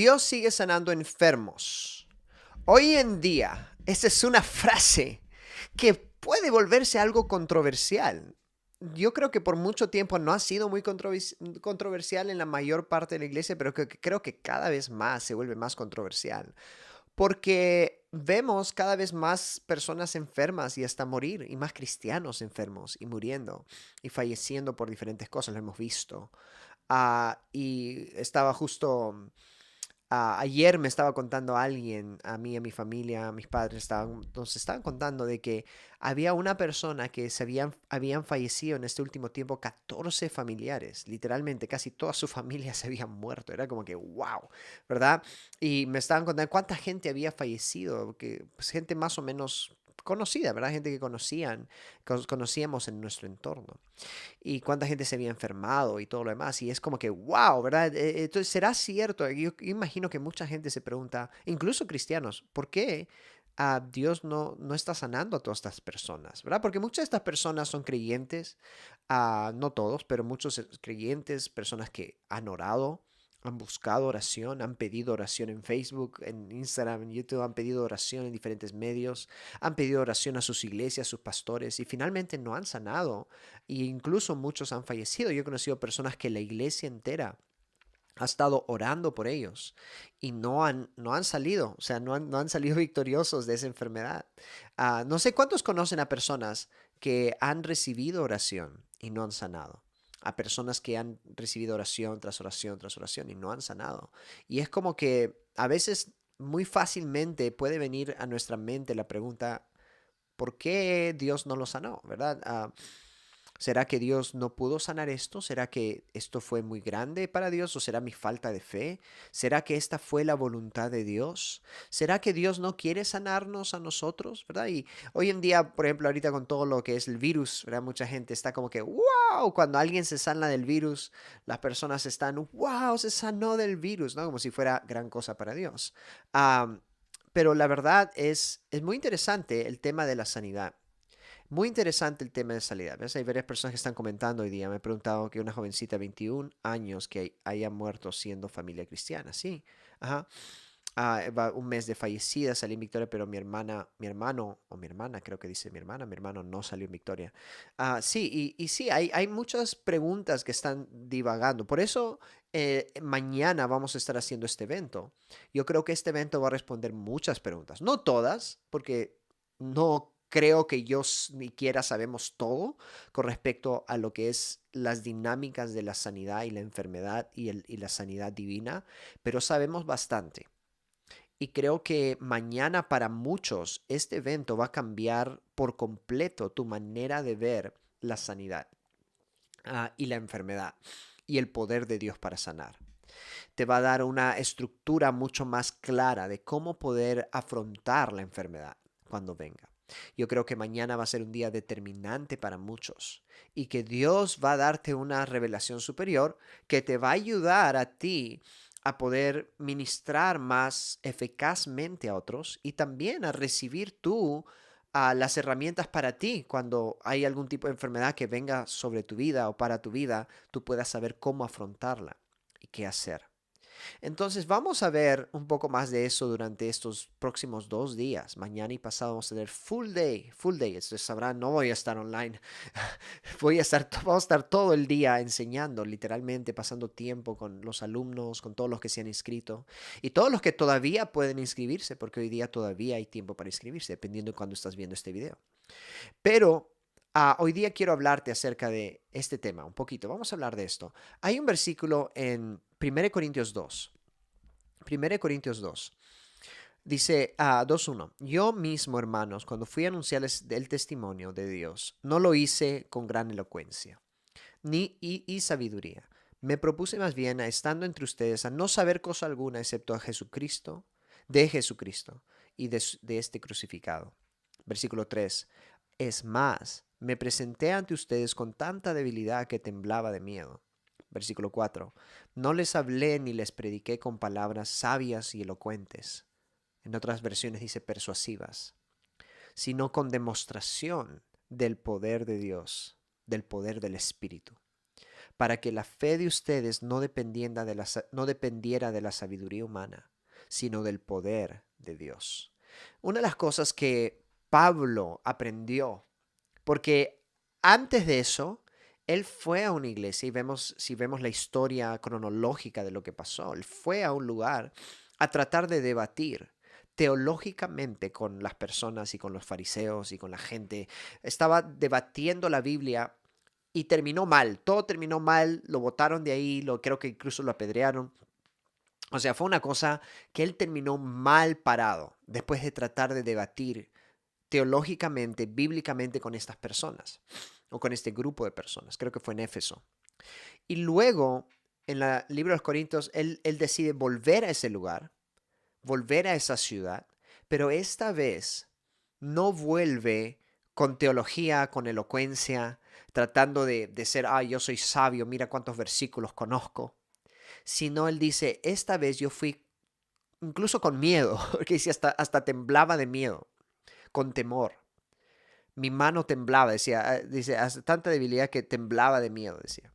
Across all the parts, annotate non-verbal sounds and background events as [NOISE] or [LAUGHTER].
Dios sigue sanando enfermos. Hoy en día, esa es una frase que puede volverse algo controversial. Yo creo que por mucho tiempo no ha sido muy controversial en la mayor parte de la iglesia, pero creo que cada vez más se vuelve más controversial. Porque vemos cada vez más personas enfermas y hasta morir, y más cristianos enfermos y muriendo y falleciendo por diferentes cosas, lo hemos visto. Ah, y estaba justo Ayer me estaba contando alguien, a mí, a mi familia, a mis padres, estaban, nos estaban contando de que había una persona que se habían, habían fallecido en este último tiempo 14 familiares, literalmente casi toda su [LAUGHS] familia se habían muerto, era como que wow, ¿verdad? Y me estaban contando cuánta gente había fallecido, que pues, gente más o menos conocida, ¿verdad? Gente que conocían, conocíamos en nuestro entorno. Y cuánta gente se había enfermado y todo lo demás. Y es como que, wow, ¿verdad? E, entonces, ¿será cierto? Yo imagino que mucha gente se pregunta, incluso cristianos, ¿por qué a Dios no, no está sanando a todas estas personas, ¿verdad? Porque muchas de estas personas son creyentes, uh, no todos, pero muchos creyentes, personas que han orado, han buscado oración, han pedido oración en Facebook, en Instagram, en YouTube, han pedido oración en diferentes medios, han pedido oración a sus iglesias, a sus pastores y finalmente no han sanado e incluso muchos han fallecido. Yo he conocido personas que la iglesia entera ha estado orando por ellos y no han, no han salido, o sea, no han, no han salido [LAUGHS] victoriosos de esa enfermedad. Ah, no sé cuántos conocen a personas que han recibido oración y no han sanado a personas que han recibido oración tras oración tras oración y no han sanado. Y es como que a veces muy fácilmente puede venir a nuestra mente la pregunta, ¿por qué Dios no lo sanó? ¿Verdad? Ah, ¿Será que Dios no pudo sanar esto? ¿Será que esto fue muy grande para Dios o será mi falta de fe? ¿Será que esta fue la voluntad de Dios? ¿Será que Dios no quiere sanarnos a nosotros? ¿Verdad? Y hoy en día, por ejemplo, ahorita con todo lo que es el virus, ¿verdad? Mucha gente está como que, wow, cuando alguien se sana del virus, las personas están, wow, se sanó del virus, ¿no? Como si fuera gran cosa para Dios. pero la verdad es, es muy interesante el tema de la sanidad. Muy interesante el tema de salida. ¿Ves? Hay varias personas que están comentando hoy día. Me he preguntado que una jovencita de 21 años que haya muerto siendo familia cristiana. Sí, ajá. Ah, un mes de fallecida, salí en Victoria, pero mi hermana, mi hermano, o mi hermana, creo que dice mi hermana, mi hermano no salió en Victoria. Ah, sí, y, sí, hay, hay muchas preguntas que están divagando. Por eso eh, mañana vamos a estar haciendo este evento. Yo creo que este evento va a responder muchas preguntas. No todas, porque no creo que yo ni siquiera sabemos todo con respecto a lo que es las dinámicas de la sanidad y la enfermedad y, y la sanidad divina, pero sabemos bastante. Y creo que mañana para muchos este evento va a cambiar por completo tu manera de ver la sanidad ah, y la enfermedad y el poder de Dios para sanar. Te va a dar una estructura mucho más clara de cómo poder afrontar la enfermedad cuando venga. Yo creo que mañana va a ser un día determinante para muchos y que Dios va a darte una revelación superior que te va a ayudar a ti a poder ministrar más eficazmente a otros y también a recibir tú a las herramientas para ti cuando hay algún tipo de enfermedad que venga sobre tu vida o para tu vida, tú puedas saber cómo afrontarla y qué hacer. Entonces vamos a ver un poco más de eso durante estos próximos dos días. Mañana y pasado vamos a tener full day, full day. Ustedes sabrán, no voy a estar online. [LAUGHS] Voy a estar, vamos a estar todo el día enseñando, literalmente pasando tiempo con los alumnos, con todos los que se han inscrito y todos los que todavía pueden inscribirse, porque hoy día todavía hay tiempo para inscribirse, dependiendo de cuándo estás viendo este video. Pero ah, hoy día quiero hablarte acerca de este tema un poquito. Vamos a hablar de esto. Hay un versículo en 1 Corintios 2. 1 Corintios 2. Dice a 2.1, yo mismo, hermanos, cuando fui a anunciarles el testimonio de Dios, no lo hice con gran elocuencia, ni y, sabiduría. Me propuse más bien, a, estando entre ustedes, a no saber cosa alguna excepto a Jesucristo, de Jesucristo y de, de este crucificado. Versículo 3. Es más, me presenté ante ustedes con tanta debilidad que temblaba de miedo. Versículo 4. No les hablé ni les prediqué con palabras sabias y elocuentes. En otras versiones dice persuasivas, sino con demostración del poder de Dios, del poder del Espíritu, para que la fe de ustedes no dependiera de la, no dependiera de la sabiduría humana, sino del poder de Dios. Una de las cosas que Pablo aprendió, porque antes de eso, él fue a una iglesia y vemos, si vemos la historia cronológica de lo que pasó, él fue a un lugar a tratar de debatir teológicamente con las personas y con los fariseos y con la gente. Estaba debatiendo la Biblia y terminó mal, todo terminó mal, lo botaron de ahí, lo, creo que incluso lo apedrearon. O sea, fue una cosa que él terminó mal parado después de tratar de debatir teológicamente, bíblicamente con estas personas o con este grupo de personas. Creo que fue en Éfeso. Y luego, en el libro de los Corintios, él, decide volver a ese lugar, volver a esa ciudad, pero esta vez no vuelve con teología, con elocuencia, tratando de, de ser, ah, yo soy sabio, mira cuántos versículos conozco. Sino él dice, esta vez yo fui incluso con miedo, [LAUGHS] porque dice, hasta, hasta temblaba de miedo, con temor. Mi mano temblaba, decía, ah, dice, hasta tanta debilidad que temblaba de miedo, decía.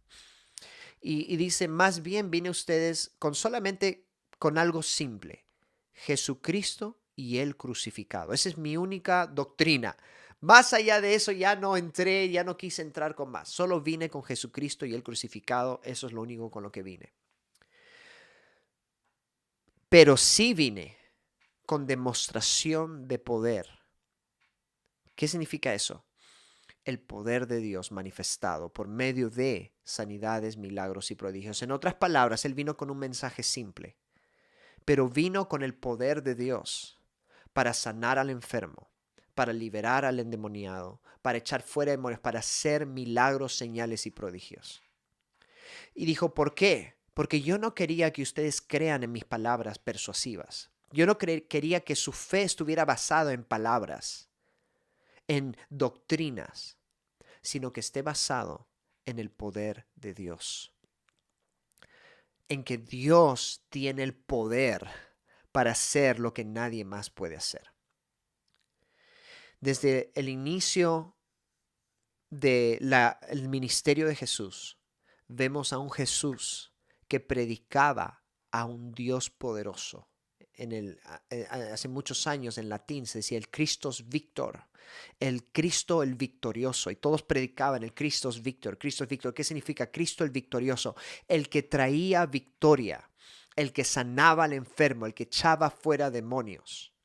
Y, dice, más bien vine ustedes con solamente con algo simple, Jesucristo y el crucificado. Esa es mi única doctrina. Más allá de eso ya no entré, ya no quise entrar con más. Solo vine con Jesucristo y el crucificado. Eso es lo único con lo que vine. Pero sí vine con demostración de poder. ¿Qué significa eso? El poder de Dios manifestado por medio de sanidades, milagros y prodigios. En otras palabras, Él vino con un mensaje simple, pero vino con el poder de Dios para sanar al enfermo, para liberar al endemoniado, para echar fuera demonios, para hacer milagros, señales y prodigios. Y dijo, ¿por qué? Porque yo no quería que ustedes crean en mis palabras persuasivas. Yo no quería que su fe estuviera basada en palabras, en doctrinas, sino que esté basado en el poder de Dios. En que Dios tiene el poder para hacer lo que nadie más puede hacer. Desde el inicio del ministerio de Jesús, vemos a un Jesús que predicaba a un Dios poderoso. En el, eh, hace muchos años en latín se decía el Christos Victor, el Cristo el victorioso, y todos predicaban el Christos Victor, Cristo Victor. ¿Qué significa Cristo el victorioso? El que traía victoria, el que sanaba al enfermo, el que echaba fuera demonios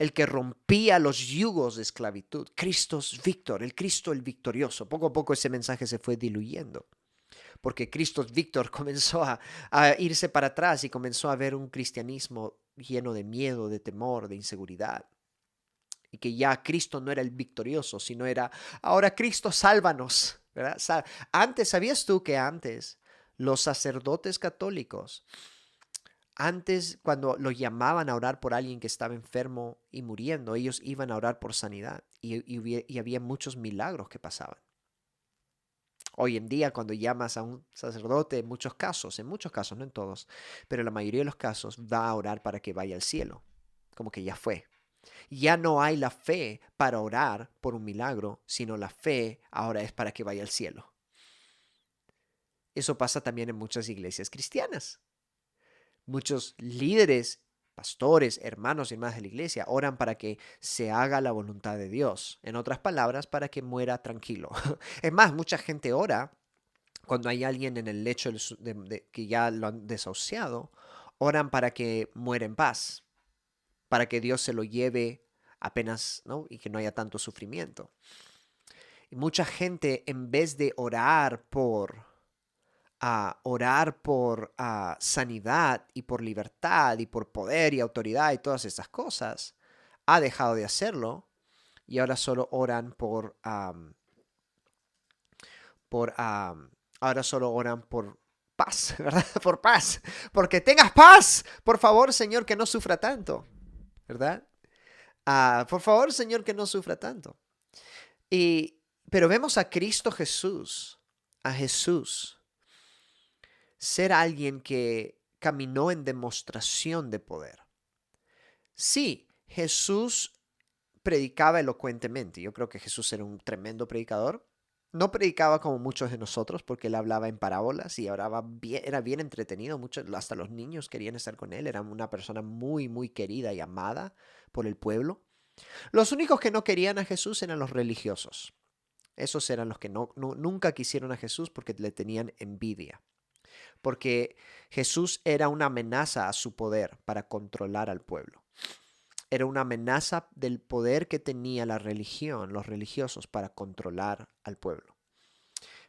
el que rompía los yugos de esclavitud. Cristo Víctor, el Cristo el victorioso. Poco a poco ese mensaje se fue diluyendo, porque Cristo Víctor [LAUGHS] comenzó a, irse para atrás y comenzó a ver un cristianismo lleno de miedo, de temor, de inseguridad. Y que ya Cristo no era el victorioso, sino era, ahora Cristo, sálvanos. Antes, ¿sabías tú que antes los sacerdotes católicos antes, cuando lo llamaban a orar por alguien que estaba enfermo y muriendo, ellos iban a orar por sanidad y, había muchos milagros que pasaban. Hoy en día, cuando llamas a un sacerdote, en muchos casos, en muchos casos, no en todos, pero en la mayoría de los casos, va a orar para que vaya al cielo, como que ya fue. Ya no hay la fe para orar por un milagro, sino la fe ahora es para que vaya al cielo. Eso pasa también en muchas iglesias cristianas. Muchos líderes, pastores, hermanos y hermanas de la iglesia oran para que se haga la voluntad de Dios. En otras palabras, para que muera tranquilo. [LAUGHS] Es más, mucha gente ora cuando hay alguien en el lecho de, que ya lo han desahuciado, oran para que muera en paz, para que Dios se lo lleve apenas, ¿no? Y que no haya tanto sufrimiento. Y mucha gente, en vez de orar por a orar por sanidad y por libertad y por poder y autoridad y todas esas cosas, ha dejado de hacerlo y ahora solo oran por, por ahora solo oran por paz, [LAUGHS] ¿verdad? Por paz, porque tengas paz, por favor, Señor, que no sufra tanto, ¿verdad? Ah, por favor, Señor, que no sufra tanto. Y, pero vemos a Cristo Jesús, a Jesús, ser alguien que caminó en demostración de poder. Sí, Jesús predicaba elocuentemente. Yo creo que Jesús era un tremendo predicador. No predicaba como muchos de nosotros porque él hablaba en parábolas y era bien entretenido. Muchos, hasta los niños querían estar con él. Era una persona muy, muy querida y amada por el pueblo. Los únicos que no querían a Jesús eran los religiosos. Esos eran los que nunca quisieron a Jesús porque le tenían envidia. Porque Jesús era una amenaza a su poder para controlar al pueblo. Era una amenaza del poder que tenía la religión, los religiosos, para controlar al pueblo.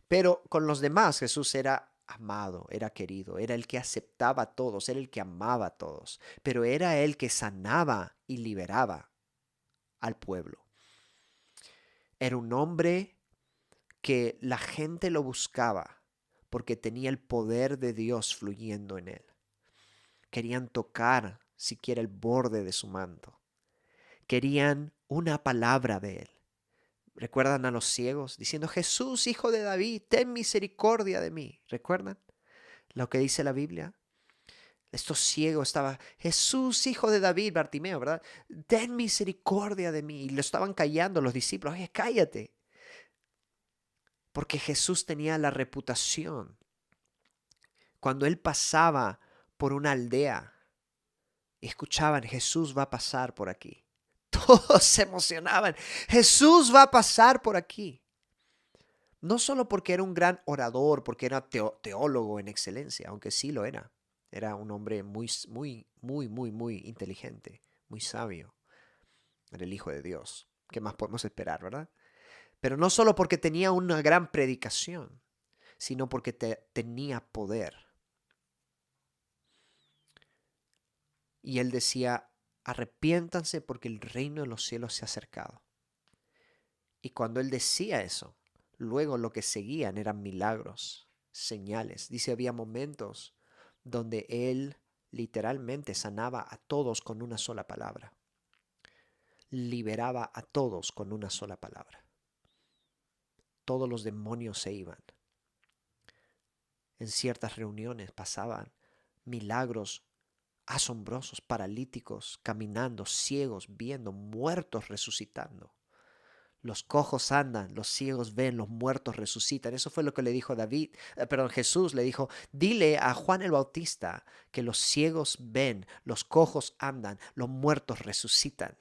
Pero con los demás Jesús era amado, era querido, era el que aceptaba a todos, era el que amaba a todos, pero era el que sanaba y liberaba al pueblo. Era un hombre que la gente lo buscaba porque tenía el poder de Dios fluyendo en él. Querían tocar siquiera el borde de su manto. Querían una palabra de él. ¿Recuerdan a los ciegos diciendo, Jesús, hijo de David, ten misericordia de mí? ¿Recuerdan lo que dice la Biblia? Estos ciegos estaban, Jesús, hijo de David, Bartimeo, ¿verdad? Ten misericordia de mí. Y lo estaban callando los discípulos, cállate. Porque Jesús tenía la reputación. Cuando él pasaba por una aldea, escuchaban, Jesús va a pasar por aquí. [LAUGHS] Todos se emocionaban, Jesús va a pasar por aquí. No solo porque era un gran orador, porque era teólogo en excelencia, aunque sí lo era. Era un hombre muy, muy, muy, muy, muy inteligente, muy sabio. Era el Hijo de Dios. ¿Qué más podemos esperar, verdad? Pero no solo porque tenía una gran predicación, sino porque tenía poder. Y él decía, arrepiéntanse porque el reino de los cielos se ha acercado. Y cuando él decía eso, luego lo que seguían eran milagros, señales. Dice, había momentos donde él literalmente sanaba a todos con una sola palabra. Liberaba a todos con una sola palabra todos los demonios se iban. En ciertas reuniones pasaban milagros asombrosos, paralíticos caminando, ciegos viendo, muertos resucitando. Los cojos andan, los ciegos ven, los muertos resucitan. Eso fue lo que le dijo David, eh, perdón, Jesús le dijo, dile a Juan el Bautista que los ciegos ven, los cojos andan, los muertos resucitan.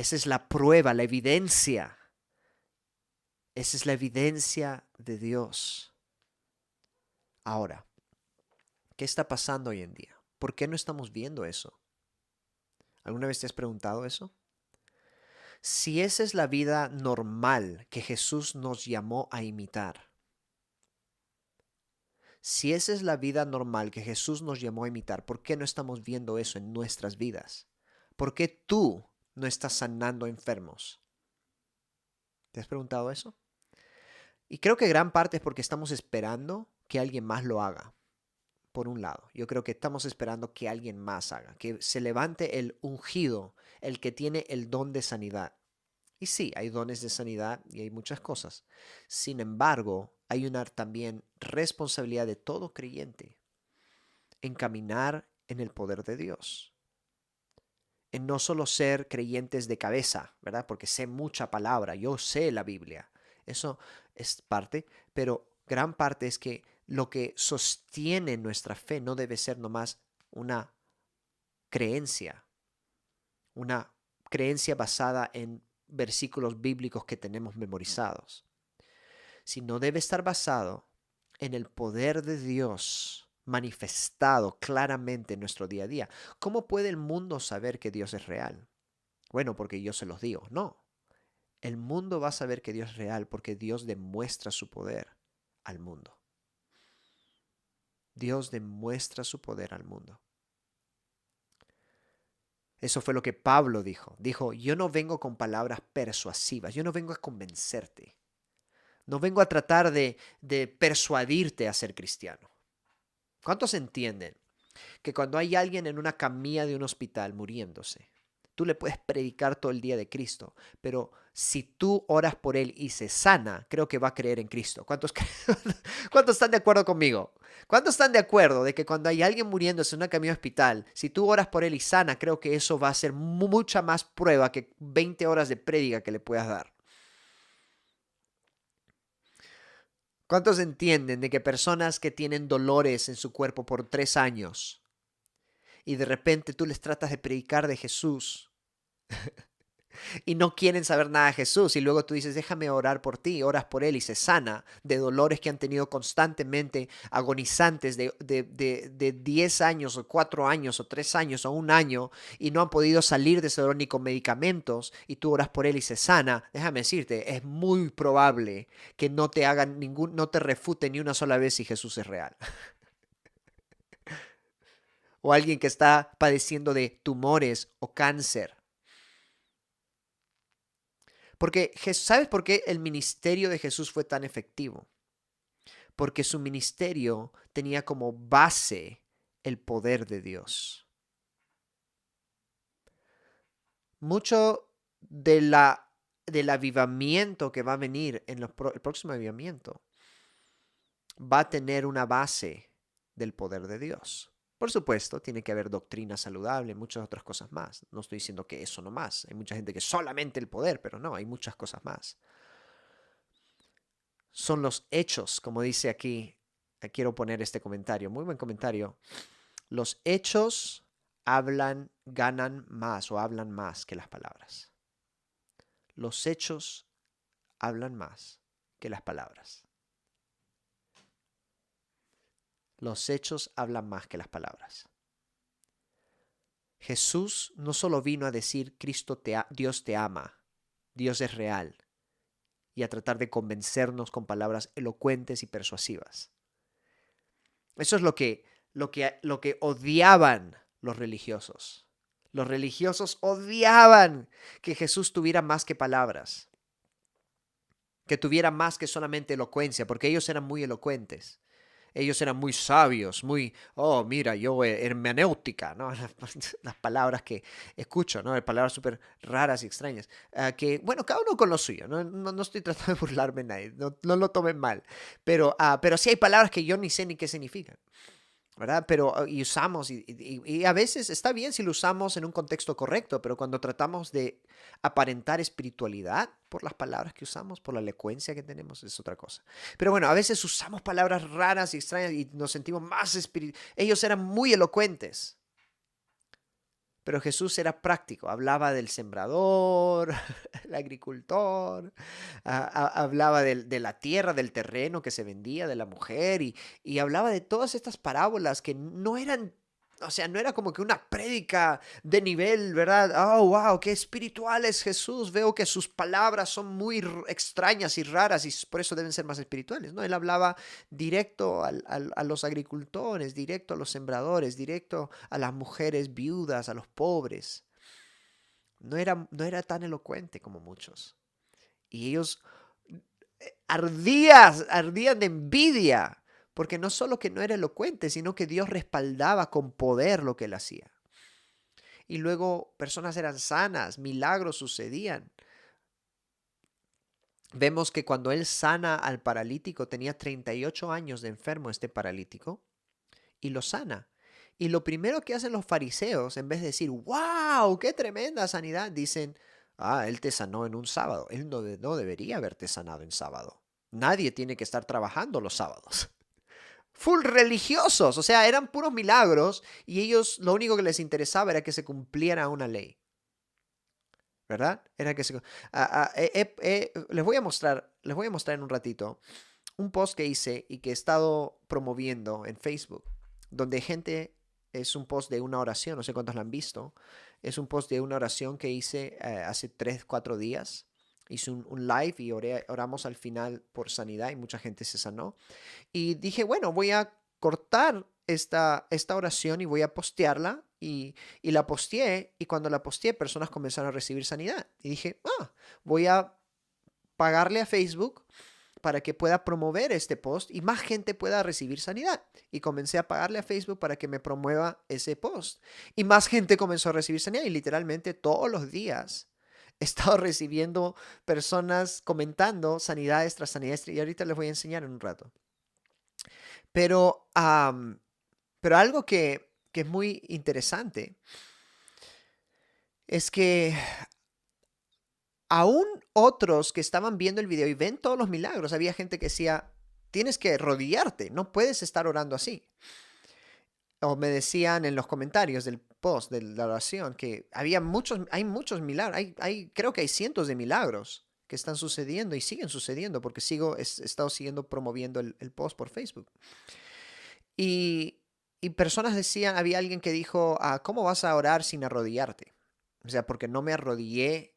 Esa es la prueba, la evidencia. Esa es la evidencia de Dios. Ahora, ¿qué está pasando hoy en día? ¿Por qué no estamos viendo eso? ¿Alguna vez te has preguntado eso? Si esa es la vida normal que Jesús nos llamó a imitar, si esa es la vida normal que Jesús nos llamó a imitar, ¿por qué no estamos viendo eso en nuestras vidas? ¿Por qué tú no está sanando enfermos. ¿Te has preguntado eso? Y creo que gran parte es porque estamos esperando que alguien más lo haga. Por un lado, yo creo que estamos esperando que alguien más haga, que se levante el ungido, el que tiene el don de sanidad. Y sí, hay dones de sanidad y hay muchas cosas. Sin embargo, hay una también responsabilidad de todo creyente en caminar en el poder de Dios en no solo ser creyentes de cabeza, ¿verdad? Porque sé mucha palabra, yo sé la Biblia. Eso es parte, pero gran parte es que lo que sostiene nuestra fe no debe ser nomás una creencia, una creencia basada en versículos bíblicos que tenemos memorizados, sino debe estar basado en el poder de Dios manifestado claramente en nuestro día a día. ¿Cómo puede el mundo saber que Dios es real? Bueno, porque yo se los digo. No. El mundo va a saber que Dios es real porque Dios demuestra su poder al mundo. Dios demuestra su poder al mundo. Eso fue lo que Pablo dijo. Dijo, yo no vengo con palabras persuasivas, yo no vengo a convencerte. No vengo a tratar de, de persuadirte a ser cristiano. ¿Cuántos entienden que cuando hay alguien en una camilla de un hospital muriéndose, tú le puedes predicar todo el día de Cristo, pero si tú oras por él y se sana, creo que va a creer en Cristo. ¿Cuántos, [LAUGHS] ¿Cuántos están de acuerdo conmigo? ¿Cuántos están de acuerdo de que cuando hay alguien muriéndose en una camilla de hospital, si tú oras por él y sana, creo que eso va a ser mucha más prueba que 20 horas de prédica que le puedas dar? ¿Cuántos entienden de que personas que tienen dolores en su cuerpo por tres años y de repente tú les tratas de predicar de Jesús y no quieren saber nada de Jesús. Y luego tú dices, déjame orar por ti, oras por él y se sana de dolores que han tenido constantemente agonizantes de, de, de, 10 años o 4 años o 3 años o un año y no han podido salir de ese dolor ni con medicamentos y tú oras por él y se sana, déjame decirte, es muy probable que no te hagan ningún, no te refute ni una sola vez si Jesús es real. [LAUGHS] o alguien que está padeciendo de tumores o cáncer porque, ¿sabes por qué el ministerio de Jesús fue tan efectivo? Porque su ministerio tenía como base el poder de Dios. Mucho de la, del avivamiento que va a venir en el próximo avivamiento va a tener una base del poder de Dios. Por supuesto, tiene que haber doctrina saludable, muchas otras cosas más. No estoy diciendo que eso no más. Hay mucha gente que solamente el poder, pero no, hay muchas cosas más. Son los hechos, como dice aquí. Eh, quiero poner este comentario, muy buen comentario. Los hechos hablan, ganan más o hablan más que las palabras. Los hechos hablan más que las palabras. Los hechos hablan más que las palabras. Jesús no solo vino a decir Cristo te Dios te ama, Dios es real, y a tratar de convencernos con palabras elocuentes y persuasivas. Eso es lo que, lo que, lo que odiaban los religiosos. Los religiosos odiaban que Jesús tuviera más que palabras, que tuviera más que solamente elocuencia, porque ellos eran muy elocuentes ellos eran muy sabios, muy, oh, mira, yo eh, hermenéutica, ¿no? [LAUGHS] Las, palabras que escucho, ¿no? Palabras súper raras y extrañas. Ah, que, bueno, cada uno con lo suyo, no, no, estoy [LAUGHS] tratando de burlarme de nadie, no, no lo tomen mal, pero, uh, pero sí hay palabras que yo ni sé ni qué significan. Pero ah, y usamos, y, a veces está bien si lo usamos en un contexto correcto, pero cuando tratamos de aparentar espiritualidad por las palabras que usamos, por la elocuencia que tenemos, es otra cosa. Pero bueno, a veces usamos palabras raras y extrañas y nos sentimos más espirituales. Ellos eran muy elocuentes, pero Jesús era práctico, hablaba del sembrador, [LAUGHS] el agricultor, hablaba de, la tierra, del terreno que se vendía, de la mujer, y, y hablaba de todas estas parábolas que no eran o sea, no era como que una prédica de nivel, ¿verdad? Oh, wow, qué espiritual es Jesús. Veo que sus palabras son muy extrañas y raras y por eso deben ser más espirituales, ¿no? Él hablaba directo a los agricultores, directo a los sembradores, directo a las mujeres viudas, a los pobres. No era, no era tan elocuente como muchos. Y ellos eh, ardían, ardían de envidia porque no solo que no era elocuente, sino que Dios respaldaba con poder lo que él hacía. Y luego personas eran sanas, milagros sucedían. Vemos que cuando él sana al paralítico, tenía 38 años de enfermo este paralítico, y lo sana. Y lo primero que hacen los fariseos, en vez de decir, wow, qué tremenda sanidad, dicen, ah, él te sanó en un sábado. Él no, debería haberte sanado en sábado. Nadie tiene que estar trabajando los sábados full religiosos, o sea, eran puros milagros y ellos lo único que les interesaba era que se cumpliera una ley. ¿Verdad? Era que se... Ah, ah, les voy a mostrar, les voy a mostrar en un ratito un post que hice y que he estado promoviendo en Facebook, donde gente es un post de una oración, no sé cuántos lo han visto, es un post de una oración que hice eh, hace 3, 4 días hice un, live y oramos al final por sanidad y mucha gente se sanó. Y dije, bueno, voy a cortar esta, esta oración y voy a postearla. Y, y la posteé y cuando la posteé personas comenzaron a recibir sanidad. Y dije, ah, voy a pagarle a Facebook para que pueda promover este post y más gente pueda recibir sanidad. Y comencé a pagarle a Facebook para que me promueva ese post. Y más gente comenzó a recibir sanidad y literalmente todos los días he estado [LAUGHS] recibiendo personas comentando sanidades tras sanidades y ahorita les voy a enseñar en un rato. Pero, pero algo que, que es muy interesante es que aún otros que estaban viendo el video y ven todos los milagros, había gente que decía, tienes que arrodillarte, no puedes estar orando así. O me decían en los comentarios del post de la oración que había muchos, hay muchos milagros, hay, hay, creo que hay cientos de milagros que están sucediendo y siguen sucediendo porque sigo, he, estado siguiendo promoviendo el, el post por Facebook. Y, y, personas decían, había alguien que dijo, ah, ¿cómo vas a orar sin arrodillarte? O sea, porque no me arrodillé,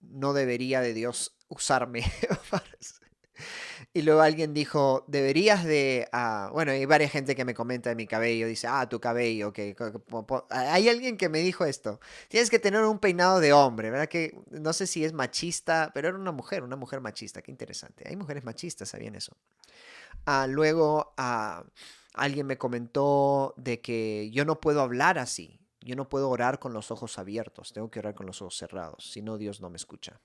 no debería de Dios usarme. [LAUGHS] y luego alguien dijo, deberías de... Uh, bueno, hay varias gente que me comenta de mi cabello, dice, ah, tu cabello, que... Hay alguien que me dijo esto, tienes que tener un peinado de hombre, ¿verdad? Que no sé si es machista, pero era una mujer, una mujer machista, qué interesante. Hay mujeres machistas, ¿sabían eso? Uh, luego alguien me comentó de que yo no puedo hablar así. Yo no puedo orar con los ojos abiertos, tengo que orar con los ojos cerrados, si no Dios no me escucha.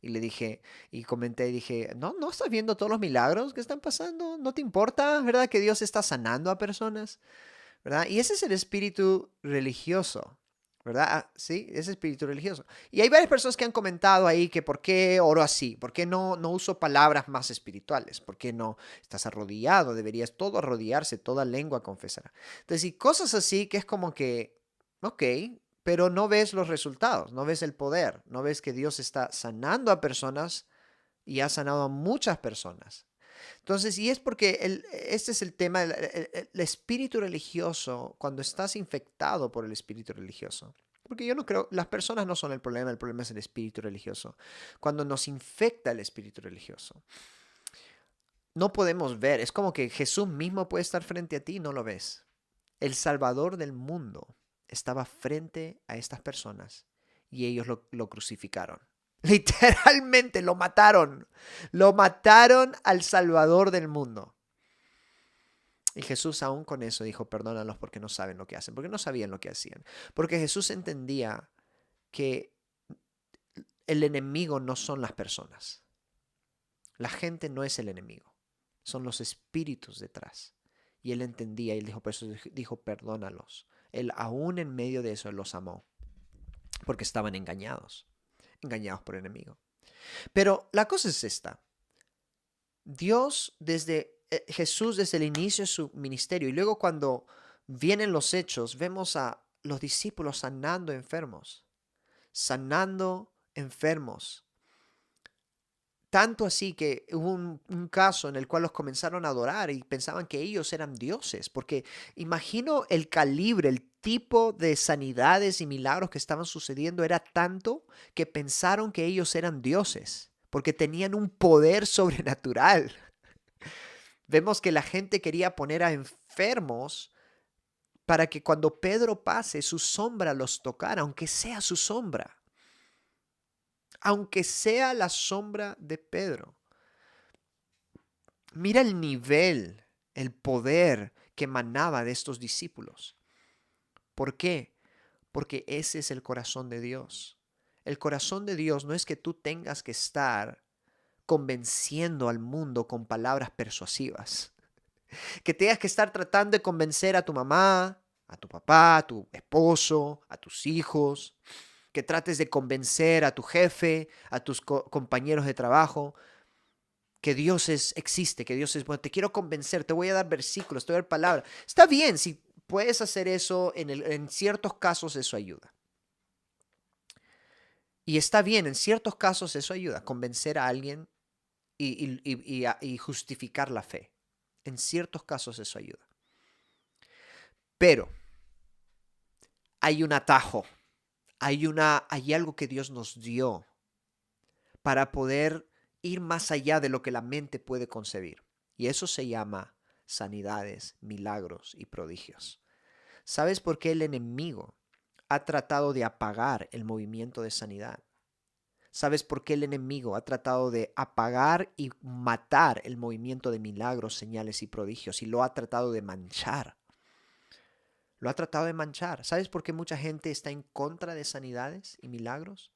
Y le dije, y comenté, y dije, no, no estás viendo todos los milagros que están pasando, no te importa, ¿verdad? Que Dios está sanando a personas, ¿verdad? Y ese es el espíritu religioso, ¿verdad? Ah, sí, ese espíritu religioso. Y hay varias personas que han comentado ahí que por qué oro así, por qué no, no uso palabras más espirituales, por qué no estás arrodillado, deberías todo arrodillarse, toda lengua confesará. Entonces, y cosas así que es como que, ok, pero no ves los resultados, no ves el poder, no ves que Dios está sanando a personas y ha sanado a muchas personas. Entonces, y es porque el, este es el tema, el, espíritu religioso, cuando estás infectado por el espíritu religioso, porque yo no creo, las personas no son el problema, el problema es el espíritu religioso. Cuando nos infecta el espíritu religioso, no podemos ver, es como que Jesús mismo puede estar frente a ti y no lo ves. El Salvador del mundo estaba frente a estas personas y ellos lo, crucificaron. [LAUGHS] Literalmente lo mataron. Lo mataron al Salvador del mundo. Y Jesús aún con eso dijo, perdónalos porque no saben lo que hacen, porque no sabían lo que hacían. Porque Jesús entendía que el enemigo no son las personas. La gente no es el enemigo, son los espíritus detrás. Y él entendía y él dijo, dijo, perdónalos, él aún en medio de eso los amó, porque estaban engañados, engañados por el enemigo. Pero la cosa es esta. Dios desde eh, Jesús desde el inicio de su ministerio y luego cuando vienen los hechos, vemos a los discípulos sanando enfermos, sanando enfermos, tanto así que hubo un, caso en el cual los comenzaron a adorar y pensaban que ellos eran dioses, porque imagino el calibre, el tipo de sanidades y milagros que estaban sucediendo era tanto que pensaron que ellos eran dioses, porque tenían un poder [LAUGHS] sobrenatural. Vemos que la gente quería poner a enfermos para que cuando Pedro pase su sombra los tocara, aunque sea su sombra aunque sea la sombra de Pedro. Mira el nivel, el poder que emanaba de estos discípulos. ¿Por qué? Porque ese es el corazón de Dios. El corazón de Dios no es que tú tengas que estar convenciendo al mundo con palabras persuasivas. [LAUGHS] Que tengas que estar tratando de convencer a tu mamá, a tu papá, a tu esposo, a tus hijos, que trates de convencer a tu jefe, a tus compañeros de trabajo, que Dios es, existe, que Dios es bueno. Te quiero convencer, te voy a dar versículos, te voy a dar palabras. Está bien, si puedes hacer eso, en, en ciertos casos eso ayuda. Y está bien, en ciertos casos eso ayuda, convencer a alguien y, y, justificar la fe. En ciertos casos eso ayuda. Pero hay un atajo hay, una, hay algo que Dios nos dio para poder ir más allá de lo que la mente puede concebir. Y eso se llama sanidades, milagros y prodigios. ¿Sabes por qué el enemigo ha tratado de apagar el movimiento de sanidad? ¿Sabes por qué el enemigo ha tratado de apagar y matar el movimiento de milagros, señales y prodigios y lo ha tratado de manchar? Lo ha tratado de manchar. ¿Sabes por qué mucha gente está en contra de sanidades y milagros?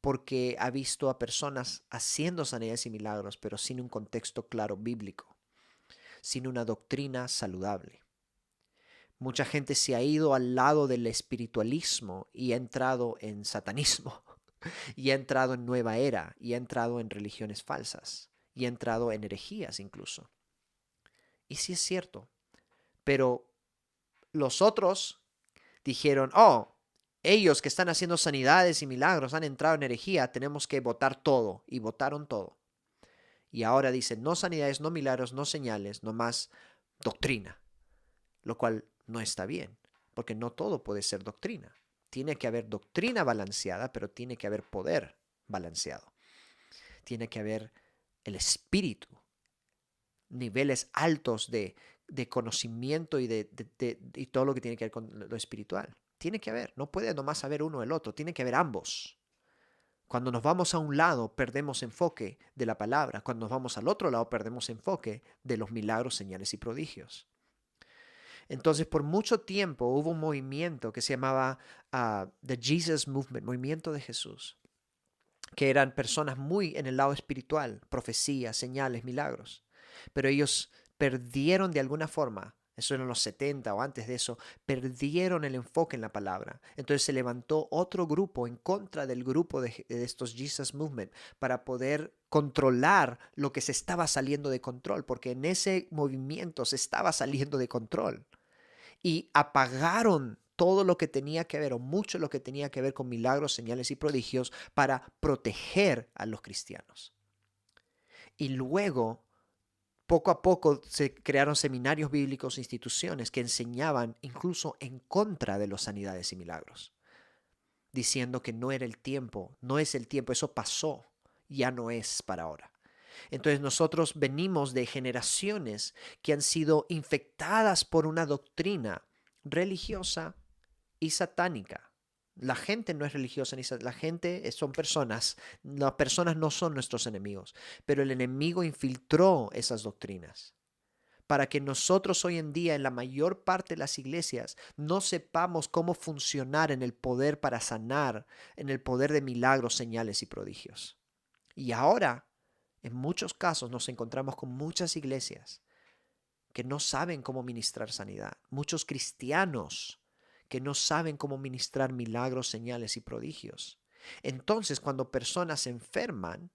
Porque ha visto a personas haciendo sanidades y milagros, pero sin un contexto claro bíblico, sin una doctrina saludable. Mucha gente se ha ido al lado del espiritualismo y ha entrado en satanismo, [LAUGHS] y ha entrado en nueva era, y ha entrado en religiones falsas y ha entrado en herejías incluso. Y sí es cierto, pero los otros dijeron, oh, ellos que están haciendo sanidades y milagros han entrado en herejía, tenemos que votar todo. Y votaron todo. Y ahora dicen, no sanidades, no milagros, no señales, no más doctrina. Lo cual no está bien, porque no todo puede ser doctrina. Tiene que haber doctrina balanceada, pero tiene que haber poder balanceado. Tiene que haber el espíritu, niveles altos de, conocimiento y, de, y todo lo que tiene que ver con lo espiritual. Tiene que haber, no puede nomás haber uno el otro, tiene que haber ambos. Cuando nos vamos a un lado, perdemos enfoque de la palabra. Cuando nos vamos al otro lado, perdemos enfoque de los milagros, señales y prodigios. Entonces, por mucho tiempo hubo un movimiento que se llamaba ah, The Jesus Movement, movimiento de Jesús, que eran personas muy en el lado espiritual, profecías, señales, milagros. Pero ellos perdieron de alguna forma eso en los 70 o antes de eso, perdieron el enfoque en la palabra. Entonces se levantó otro grupo en contra del grupo de, estos Jesus Movement para poder controlar lo que se estaba saliendo de control, porque en ese movimiento se estaba saliendo de control. Y apagaron todo lo que tenía que ver, o mucho lo que tenía que ver con milagros, señales y prodigios, para proteger a los cristianos. Y luego poco a poco se crearon seminarios bíblicos, e instituciones que enseñaban incluso en contra de los sanidades y milagros, diciendo que no era el tiempo, no es el tiempo, eso pasó, ya no es para ahora. Entonces nosotros venimos de generaciones que han sido infectadas por una doctrina religiosa y satánica la gente no es religiosa ni la gente son personas. Las personas no son nuestros enemigos, pero el enemigo infiltró esas doctrinas para que nosotros hoy en día en la mayor parte de las iglesias no sepamos cómo funcionar en el poder para sanar, en el poder de milagros, señales y prodigios. Y ahora, en muchos casos, nos encontramos con muchas iglesias que no saben cómo ministrar sanidad, muchos cristianos que no saben cómo ministrar milagros, señales y prodigios. Entonces, cuando personas enferman,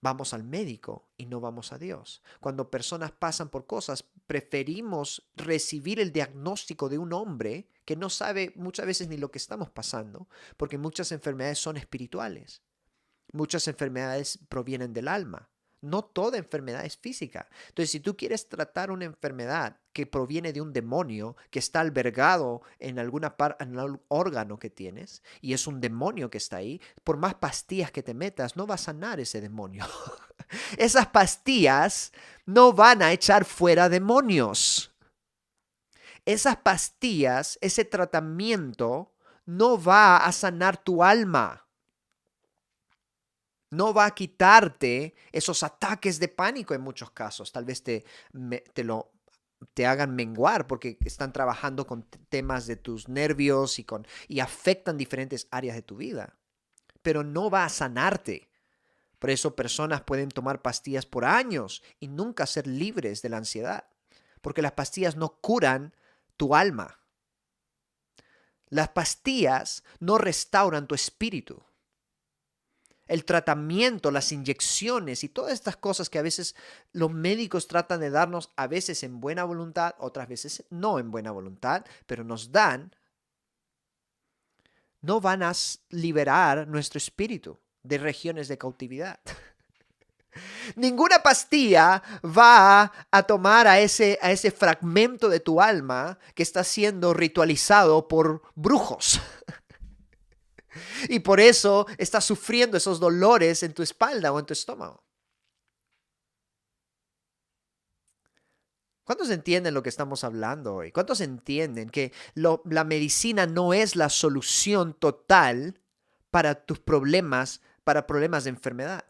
vamos al médico y no vamos a Dios. Cuando personas pasan por cosas, preferimos recibir el diagnóstico de un hombre que no sabe muchas veces ni lo que estamos pasando, porque muchas enfermedades son espirituales. Muchas enfermedades provienen del alma. No toda enfermedad es física. Entonces, si tú quieres tratar una enfermedad que proviene de un demonio que está albergado en alguna parte, en algún órgano que tienes, y es un demonio que está ahí, por más pastillas que te metas, no va a sanar ese demonio. [LAUGHS] Esas pastillas no van a echar fuera demonios. Esas pastillas, ese tratamiento, no va a sanar tu alma no va a quitarte esos ataques de pánico en muchos casos. Tal vez te, te lo te hagan menguar porque están trabajando con temas de tus nervios y, con, y afectan diferentes áreas de tu vida. Pero no va a sanarte. Por eso personas pueden tomar pastillas por años y nunca ser libres de la ansiedad. Porque las pastillas no curan tu alma. Las pastillas no restauran tu espíritu el tratamiento, las inyecciones y todas estas cosas que a veces los médicos tratan de darnos, a veces en buena voluntad, otras veces no en buena voluntad, pero nos dan, no van a liberar nuestro espíritu de regiones de cautividad. [LAUGHS] Ninguna pastilla va a tomar a ese, a ese fragmento de tu alma que está siendo ritualizado por brujos. [LAUGHS] Y por eso estás sufriendo esos dolores en tu espalda o en tu estómago. ¿Cuántos entienden lo que estamos hablando hoy? ¿Cuántos entienden que la medicina no es la solución total para tus problemas, para problemas de enfermedad?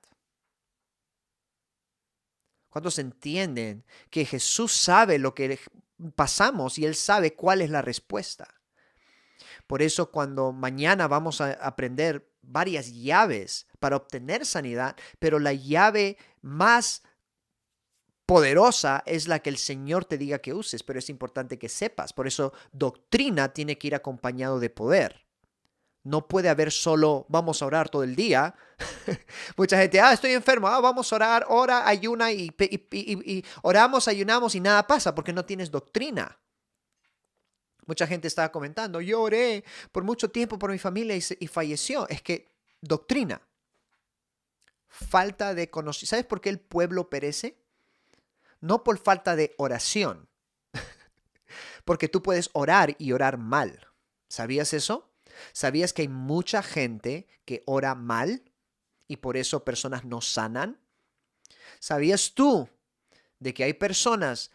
¿Cuántos entienden que Jesús sabe lo que pasamos y Él sabe cuál es la respuesta? Por eso cuando mañana vamos a aprender varias llaves para obtener sanidad, pero la llave más poderosa es la que el Señor te diga que uses, pero es importante que sepas. Por eso doctrina tiene que ir acompañado de poder. No puede haber solo vamos a orar todo el día. [LAUGHS] Mucha gente, ah, estoy enfermo, ah, vamos a orar, ora, ayuna y, y, oramos, ayunamos y nada pasa porque no tienes doctrina. Mucha gente estaba comentando, yo oré por mucho tiempo por mi familia y, y falleció. Es que doctrina, falta de conocimiento. ¿Sabes por qué el pueblo perece? No por falta de oración, [LAUGHS] porque tú puedes orar y orar mal. ¿Sabías eso? ¿Sabías que hay mucha gente que ora mal y por eso personas no sanan? ¿Sabías tú de que hay personas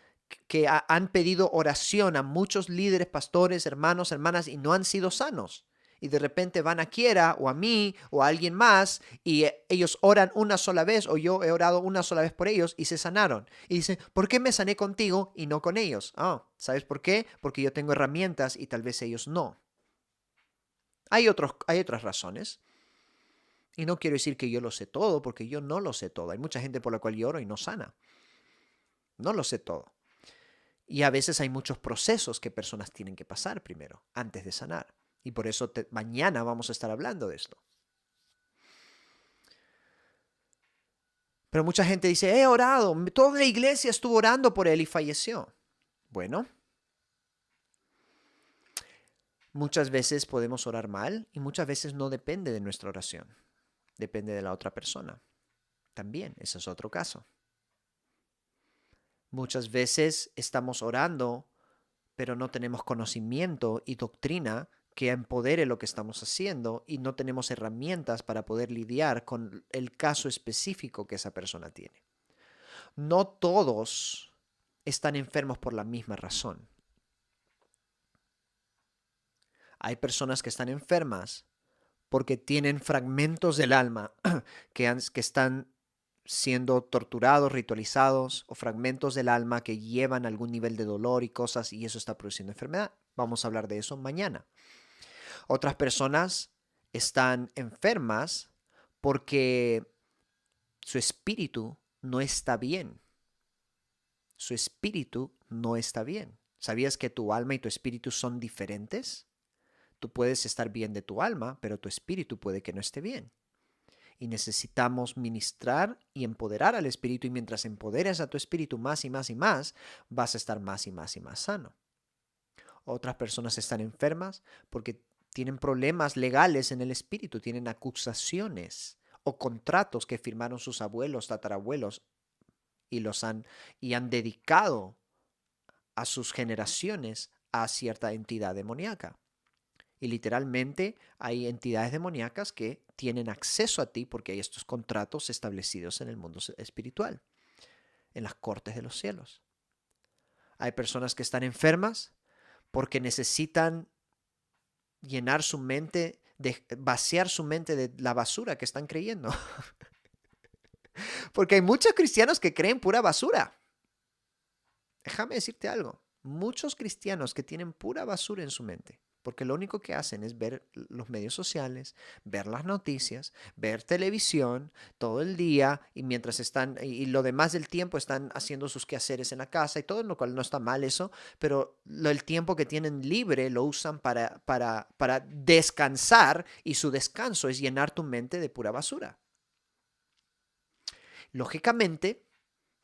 que han pedido oración a muchos líderes, pastores, hermanos, hermanas y no han sido sanos? Y de repente van a Kiera o a mí o a alguien más y eh, ellos oran una sola vez o yo he orado una sola vez por ellos y se sanaron. Y dicen, ¿por qué me sané contigo y no con ellos? Ah, ¿sabes por qué? Porque yo tengo herramientas y tal vez ellos no. Hay, otros, hay otras razones. Y no quiero decir que yo lo sé todo, porque yo no lo sé todo. Hay mucha gente por la cual lloro y no sana. No lo sé todo. Y a veces hay muchos procesos que personas tienen que pasar primero, antes de sanar. Y por eso mañana vamos a estar hablando de esto. Pero mucha gente dice, he orado, toda la iglesia estuvo orando por él y falleció. Bueno, Muchas veces podemos orar mal y muchas veces no depende de nuestra oración. Depende de la otra persona. También, ese es otro caso. Muchas veces estamos orando, pero no tenemos conocimiento y doctrina que empodere lo que estamos haciendo y no tenemos herramientas para poder lidiar con el caso específico que esa persona tiene. No todos están enfermos por la misma razón. Hay personas que están enfermas porque tienen fragmentos del alma [CLEARS THROAT] que, que están siendo torturados, ritualizados, o fragmentos del alma que llevan algún nivel de dolor y cosas, y eso está produciendo enfermedad. Vamos a hablar de eso mañana. Otras personas están enfermas porque su espíritu no está bien. Su espíritu no está bien. ¿Sabías que tu alma y tu espíritu son diferentes? Tú puedes estar bien de tu alma, pero tu espíritu puede que no esté bien. Y necesitamos ministrar y empoderar al espíritu y mientras empoderes a tu espíritu más y más y más, vas a estar más y más y más sano. Otras personas están enfermas porque tienen problemas legales en el espíritu, tienen acusaciones o contratos que firmaron sus abuelos, tatarabuelos y los han y han dedicado a sus generaciones a cierta entidad demoníaca. Y literalmente hay entidades demoníacas que tienen acceso a ti porque hay estos contratos establecidos en el mundo espiritual, en las cortes de los cielos. Hay personas que están enfermas porque necesitan llenar su mente, de, vaciar su mente de la basura que están creyendo. [LAUGHS] porque hay muchos cristianos que creen pura basura. Déjame decirte algo. Muchos cristianos que tienen pura basura en su mente porque lo único que hacen es ver los medios sociales, ver las noticias, ver televisión todo el día y mientras están, y lo demás del tiempo están haciendo sus quehaceres en la casa y todo, lo cual no está mal eso, pero el tiempo que tienen libre lo usan para, para, para descansar y su descanso es llenar tu mente de pura basura. Lógicamente,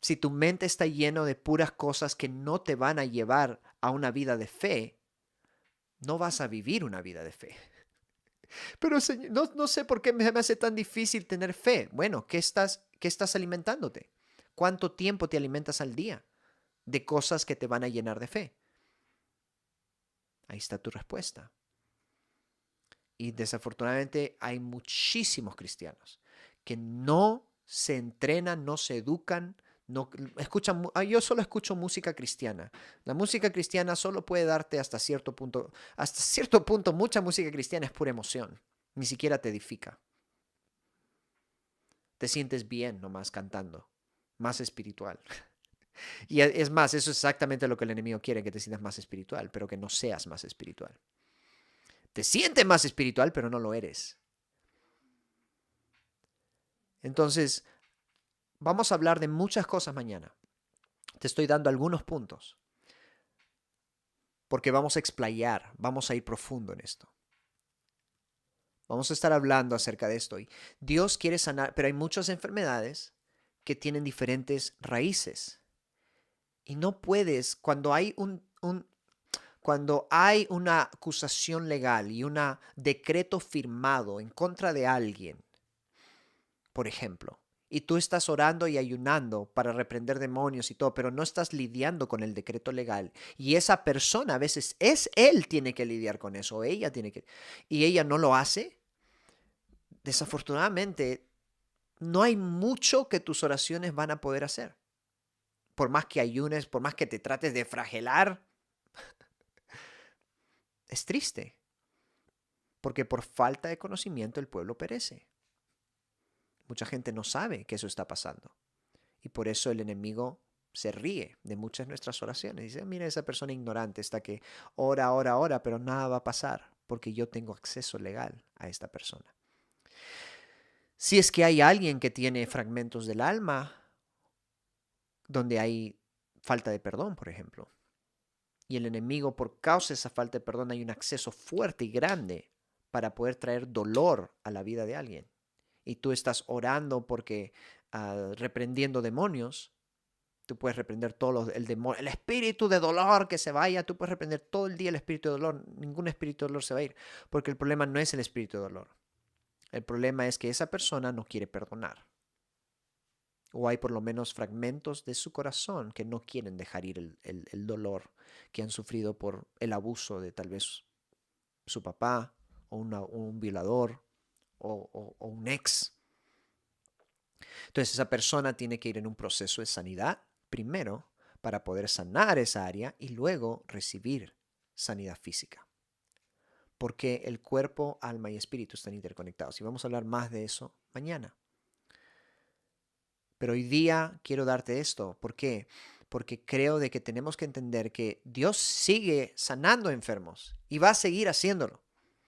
si tu mente está lleno de puras cosas que no te van a llevar a una vida de fe, no vas a vivir una vida de fe. Pero señor, no, sé por qué me, hace tan difícil tener fe. Bueno, ¿qué estás, ¿qué estás alimentándote? ¿Cuánto tiempo te alimentas al día de cosas que te van a llenar de fe? Ahí está tu respuesta. Y desafortunadamente hay muchísimos cristianos que no se entrenan, no se educan, no, ah, yo solo escucho música cristiana. La música cristiana solo puede darte hasta cierto punto, hasta cierto punto mucha música cristiana es pura emoción, ni siquiera te edifica. Te sientes bien nomás cantando, más espiritual. [LAUGHS] Y es más, eso es exactamente lo que el enemigo quiere, que te sientas más espiritual, pero que no seas más espiritual. Te sientes más espiritual, pero no lo eres. Entonces, Vamos a hablar de muchas cosas mañana. Te estoy dando algunos puntos. Porque vamos a explayar, vamos a ir profundo en esto. Vamos a estar hablando acerca de esto. Y Dios quiere sanar, pero hay muchas enfermedades que tienen diferentes raíces. Y no puedes, cuando hay un, un cuando hay una acusación legal y un decreto firmado en contra de alguien, por ejemplo, y tú estás orando y ayunando para reprender demonios y todo, pero no estás lidiando con el decreto legal. Y esa persona a veces es él tiene que lidiar con eso, ella tiene que, y ella no lo hace. Desafortunadamente, no hay mucho que tus oraciones van a poder hacer. Por más que ayunes, por más que te trates de fragelar, [LAUGHS] es triste. Porque por falta de conocimiento el pueblo perece. Mucha gente no sabe que eso está pasando. Y por eso el enemigo se ríe de muchas de nuestras oraciones. Dice, mira esa persona ignorante está que ora, ora, ora, pero nada va a pasar porque yo tengo acceso legal a esta persona. Si es que hay alguien que tiene fragmentos del alma donde hay falta de perdón, por ejemplo, y el enemigo por causa de esa falta de perdón hay un acceso fuerte y grande para poder traer dolor a la vida de alguien y tú estás orando porque ah, reprendiendo demonios, tú puedes reprender todo el demonio, el espíritu de dolor que se vaya, tú puedes reprender todo el día el espíritu de dolor, ningún espíritu de dolor se va a ir, porque el problema no es el espíritu de dolor. El problema es que esa persona no quiere perdonar. O hay por lo menos fragmentos de su corazón que no quieren dejar ir el dolor que han sufrido por el abuso de tal vez su papá o un violador o, un ex. Entonces esa persona tiene que ir en un proceso de sanidad primero para poder sanar esa área y luego recibir sanidad física. Porque el cuerpo, alma y espíritu están interconectados. Y vamos a hablar más de eso mañana. Pero hoy día quiero darte esto. ¿Por qué? Porque creo de que tenemos que entender que Dios sigue sanando enfermos y va a seguir haciéndolo.